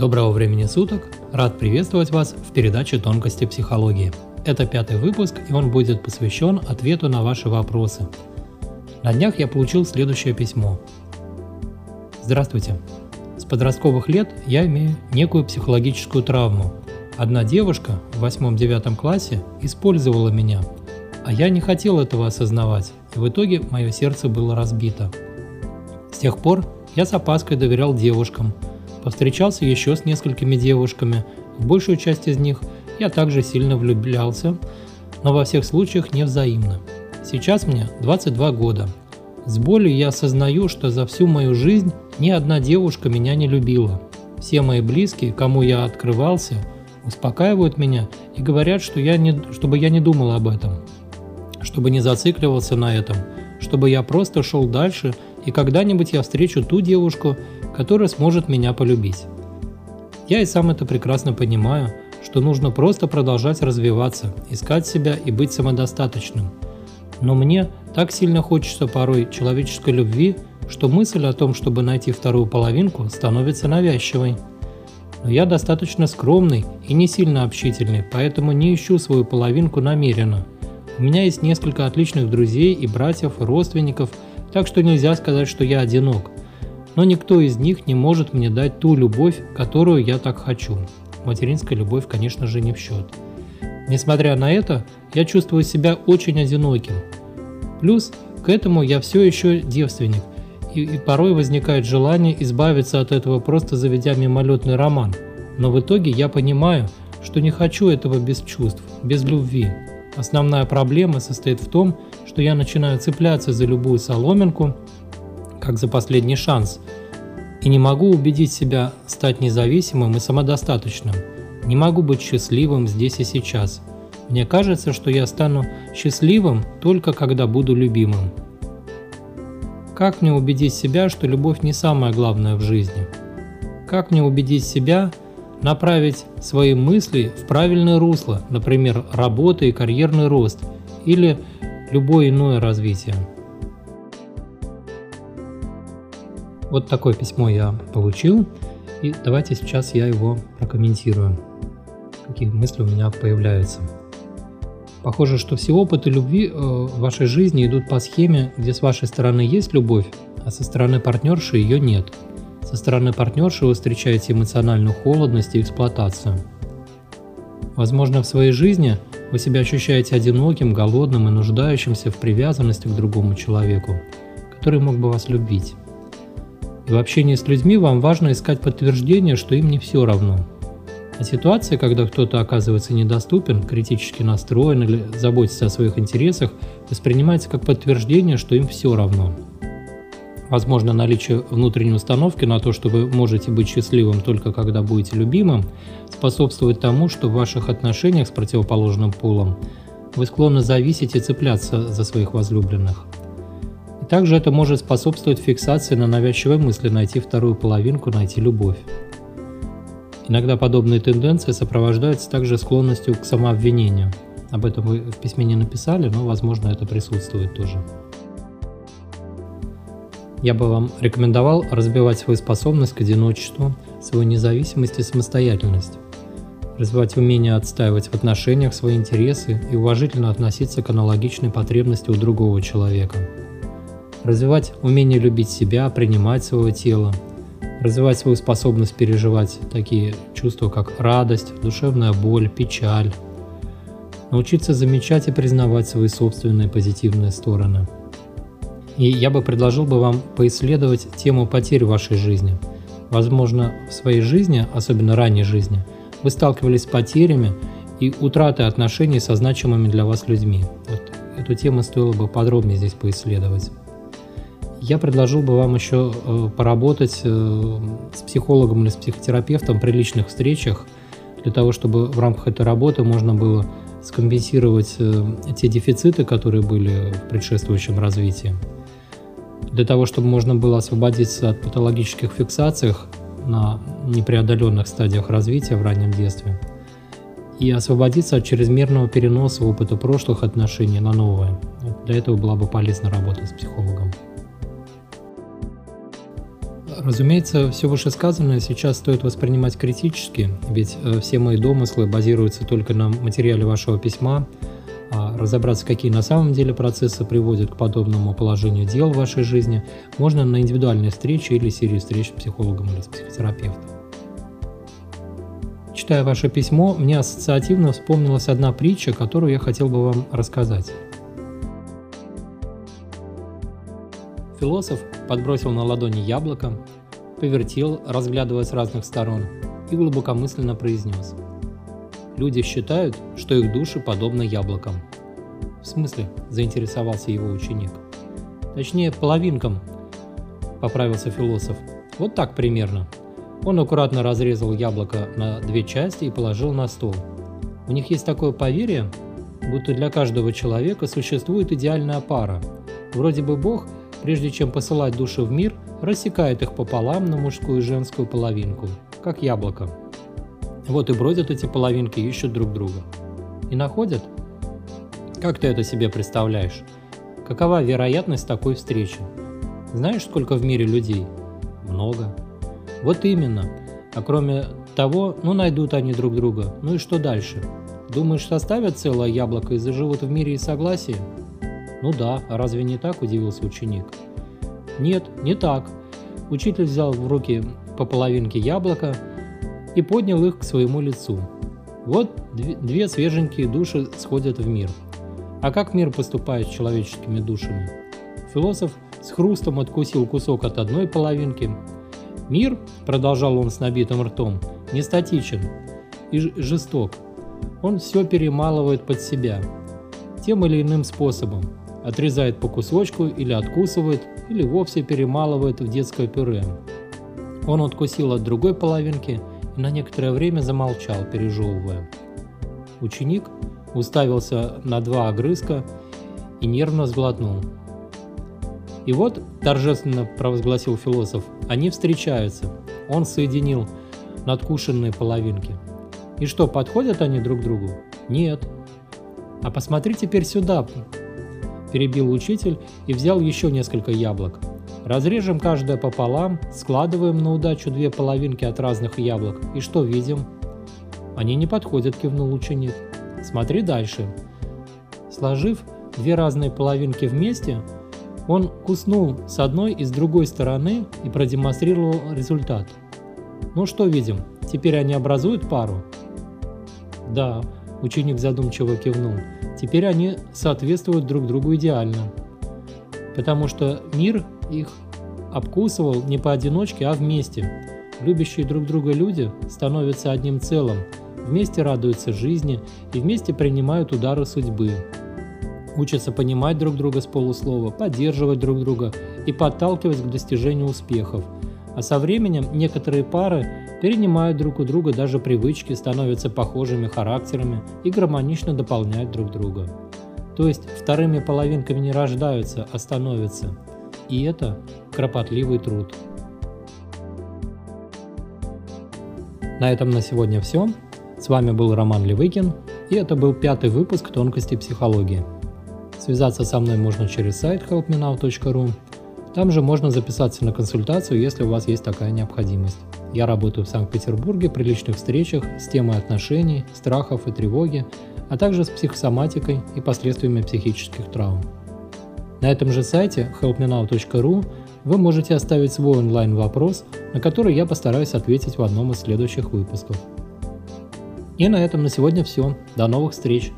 Доброго времени суток! Рад приветствовать вас в передаче «Тонкости психологии». Это пятый выпуск, и он будет посвящен ответу на ваши вопросы. На днях я получил следующее письмо. Здравствуйте. С подростковых лет я имею некую психологическую травму. Одна девушка в восьмом-девятом классе использовала меня, а я не хотел этого осознавать, и в итоге мое сердце было разбито. С тех пор я с опаской доверял девушкам, повстречался еще с несколькими девушками, в большую часть из них я также сильно влюблялся, но во всех случаях не взаимно. Сейчас мне 22 года. С болью я осознаю, что за всю мою жизнь ни одна девушка меня не любила. Все мои близкие, кому я открывался, успокаивают меня и говорят, что я не, чтобы я не думал об этом, чтобы не зацикливался на этом, чтобы я просто шел дальше и когда-нибудь я встречу ту девушку, которая сможет меня полюбить. Я и сам это прекрасно понимаю, что нужно просто продолжать развиваться, искать себя и быть самодостаточным. Но мне так сильно хочется порой человеческой любви, что мысль о том, чтобы найти вторую половинку, становится навязчивой. Но я достаточно скромный и не сильно общительный, поэтому не ищу свою половинку намеренно. У меня есть несколько отличных друзей и братьев, и родственников – так что нельзя сказать, что я одинок. Но никто из них не может мне дать ту любовь, которую я так хочу. Материнская любовь, конечно же, не в счет. Несмотря на это, я чувствую себя очень одиноким. Плюс к этому я все еще девственник, и, и порой возникает желание избавиться от этого, просто заведя мимолетный роман. Но в итоге я понимаю, что не хочу этого без чувств, без любви. Основная проблема состоит в том, что я начинаю цепляться за любую соломинку, как за последний шанс, и не могу убедить себя стать независимым и самодостаточным. Не могу быть счастливым здесь и сейчас. Мне кажется, что я стану счастливым только когда буду любимым. Как мне убедить себя, что любовь не самое главное в жизни? Как мне убедить себя, направить свои мысли в правильное русло, например, работа и карьерный рост, или любое иное развитие. Вот такое письмо я получил, и давайте сейчас я его прокомментирую. Какие мысли у меня появляются. Похоже, что все опыты любви э, в вашей жизни идут по схеме, где с вашей стороны есть любовь, а со стороны партнерши ее нет – со стороны партнерши вы встречаете эмоциональную холодность и эксплуатацию. Возможно, в своей жизни вы себя ощущаете одиноким, голодным и нуждающимся в привязанности к другому человеку, который мог бы вас любить. В общении с людьми вам важно искать подтверждение, что им не все равно. А ситуация, когда кто-то оказывается недоступен, критически настроен или заботится о своих интересах, воспринимается как подтверждение, что им все равно – Возможно, наличие внутренней установки на то, что вы можете быть счастливым только когда будете любимым, способствует тому, что в ваших отношениях с противоположным полом вы склонны зависеть и цепляться за своих возлюбленных. Также это может способствовать фиксации на навязчивой мысли найти вторую половинку, найти любовь. Иногда подобные тенденции сопровождаются также склонностью к самообвинению. Об этом вы в письме не написали, но, возможно, это присутствует тоже я бы вам рекомендовал развивать свою способность к одиночеству, свою независимость и самостоятельность, развивать умение отстаивать в отношениях свои интересы и уважительно относиться к аналогичной потребности у другого человека, развивать умение любить себя, принимать свое тело, развивать свою способность переживать такие чувства, как радость, душевная боль, печаль, научиться замечать и признавать свои собственные позитивные стороны – и я бы предложил бы вам поисследовать тему потерь в вашей жизни. Возможно, в своей жизни, особенно ранней жизни, вы сталкивались с потерями и утратой отношений со значимыми для вас людьми. Вот эту тему стоило бы подробнее здесь поисследовать. Я предложил бы вам еще э, поработать э, с психологом или с психотерапевтом при личных встречах, для того, чтобы в рамках этой работы можно было скомпенсировать э, те дефициты, которые были в предшествующем развитии для того, чтобы можно было освободиться от патологических фиксаций на непреодоленных стадиях развития в раннем детстве и освободиться от чрезмерного переноса опыта прошлых отношений на новое. Для этого была бы полезна работа с психологом. Разумеется, все вышесказанное сейчас стоит воспринимать критически, ведь э, все мои домыслы базируются только на материале вашего письма, а разобраться, какие на самом деле процессы приводят к подобному положению дел в вашей жизни, можно на индивидуальной встрече или серии встреч с психологом или с психотерапевтом. Читая ваше письмо, мне ассоциативно вспомнилась одна притча, которую я хотел бы вам рассказать. Философ подбросил на ладони яблоко, повертел, разглядывая с разных сторон, и глубокомысленно произнес. Люди считают, что их души подобны яблокам. В смысле, заинтересовался его ученик. Точнее, половинкам, поправился философ. Вот так примерно. Он аккуратно разрезал яблоко на две части и положил на стол. У них есть такое поверье, будто для каждого человека существует идеальная пара. Вроде бы Бог, прежде чем посылать души в мир, рассекает их пополам на мужскую и женскую половинку, как яблоко. Вот и бродят эти половинки, ищут друг друга. И находят? Как ты это себе представляешь? Какова вероятность такой встречи? Знаешь, сколько в мире людей? Много. Вот именно. А кроме того, ну найдут они друг друга. Ну и что дальше? Думаешь, составят целое яблоко и заживут в мире и согласии? Ну да, разве не так, удивился ученик. Нет, не так. Учитель взял в руки по половинке яблока и поднял их к своему лицу. Вот две свеженькие души сходят в мир. А как мир поступает с человеческими душами? Философ с хрустом откусил кусок от одной половинки. Мир, продолжал он с набитым ртом, не статичен и жесток. Он все перемалывает под себя, тем или иным способом. Отрезает по кусочку или откусывает, или вовсе перемалывает в детское пюре. Он откусил от другой половинки и на некоторое время замолчал, пережевывая. Ученик уставился на два огрызка и нервно сглотнул. И вот, торжественно провозгласил философ, они встречаются. Он соединил надкушенные половинки. И что, подходят они друг другу? Нет. А посмотри теперь сюда, перебил учитель и взял еще несколько яблок. Разрежем каждое пополам, складываем на удачу две половинки от разных яблок. И что видим? Они не подходят, кивнул ученик. Смотри дальше. Сложив две разные половинки вместе, он куснул с одной и с другой стороны и продемонстрировал результат. Ну что видим? Теперь они образуют пару? Да, ученик задумчиво кивнул. Теперь они соответствуют друг другу идеально. Потому что мир их обкусывал не поодиночке, а вместе. Любящие друг друга люди становятся одним целым, вместе радуются жизни и вместе принимают удары судьбы. Учатся понимать друг друга с полуслова, поддерживать друг друга и подталкивать к достижению успехов. А со временем некоторые пары перенимают друг у друга даже привычки, становятся похожими характерами и гармонично дополняют друг друга. То есть вторыми половинками не рождаются, а становятся – и это кропотливый труд. На этом на сегодня все. С вами был Роман Левыкин, и это был пятый выпуск «Тонкости психологии». Связаться со мной можно через сайт helpmenow.ru. Там же можно записаться на консультацию, если у вас есть такая необходимость. Я работаю в Санкт-Петербурге при личных встречах с темой отношений, страхов и тревоги, а также с психосоматикой и последствиями психических травм. На этом же сайте helpmenow.ru вы можете оставить свой онлайн-вопрос, на который я постараюсь ответить в одном из следующих выпусков. И на этом на сегодня все. До новых встреч!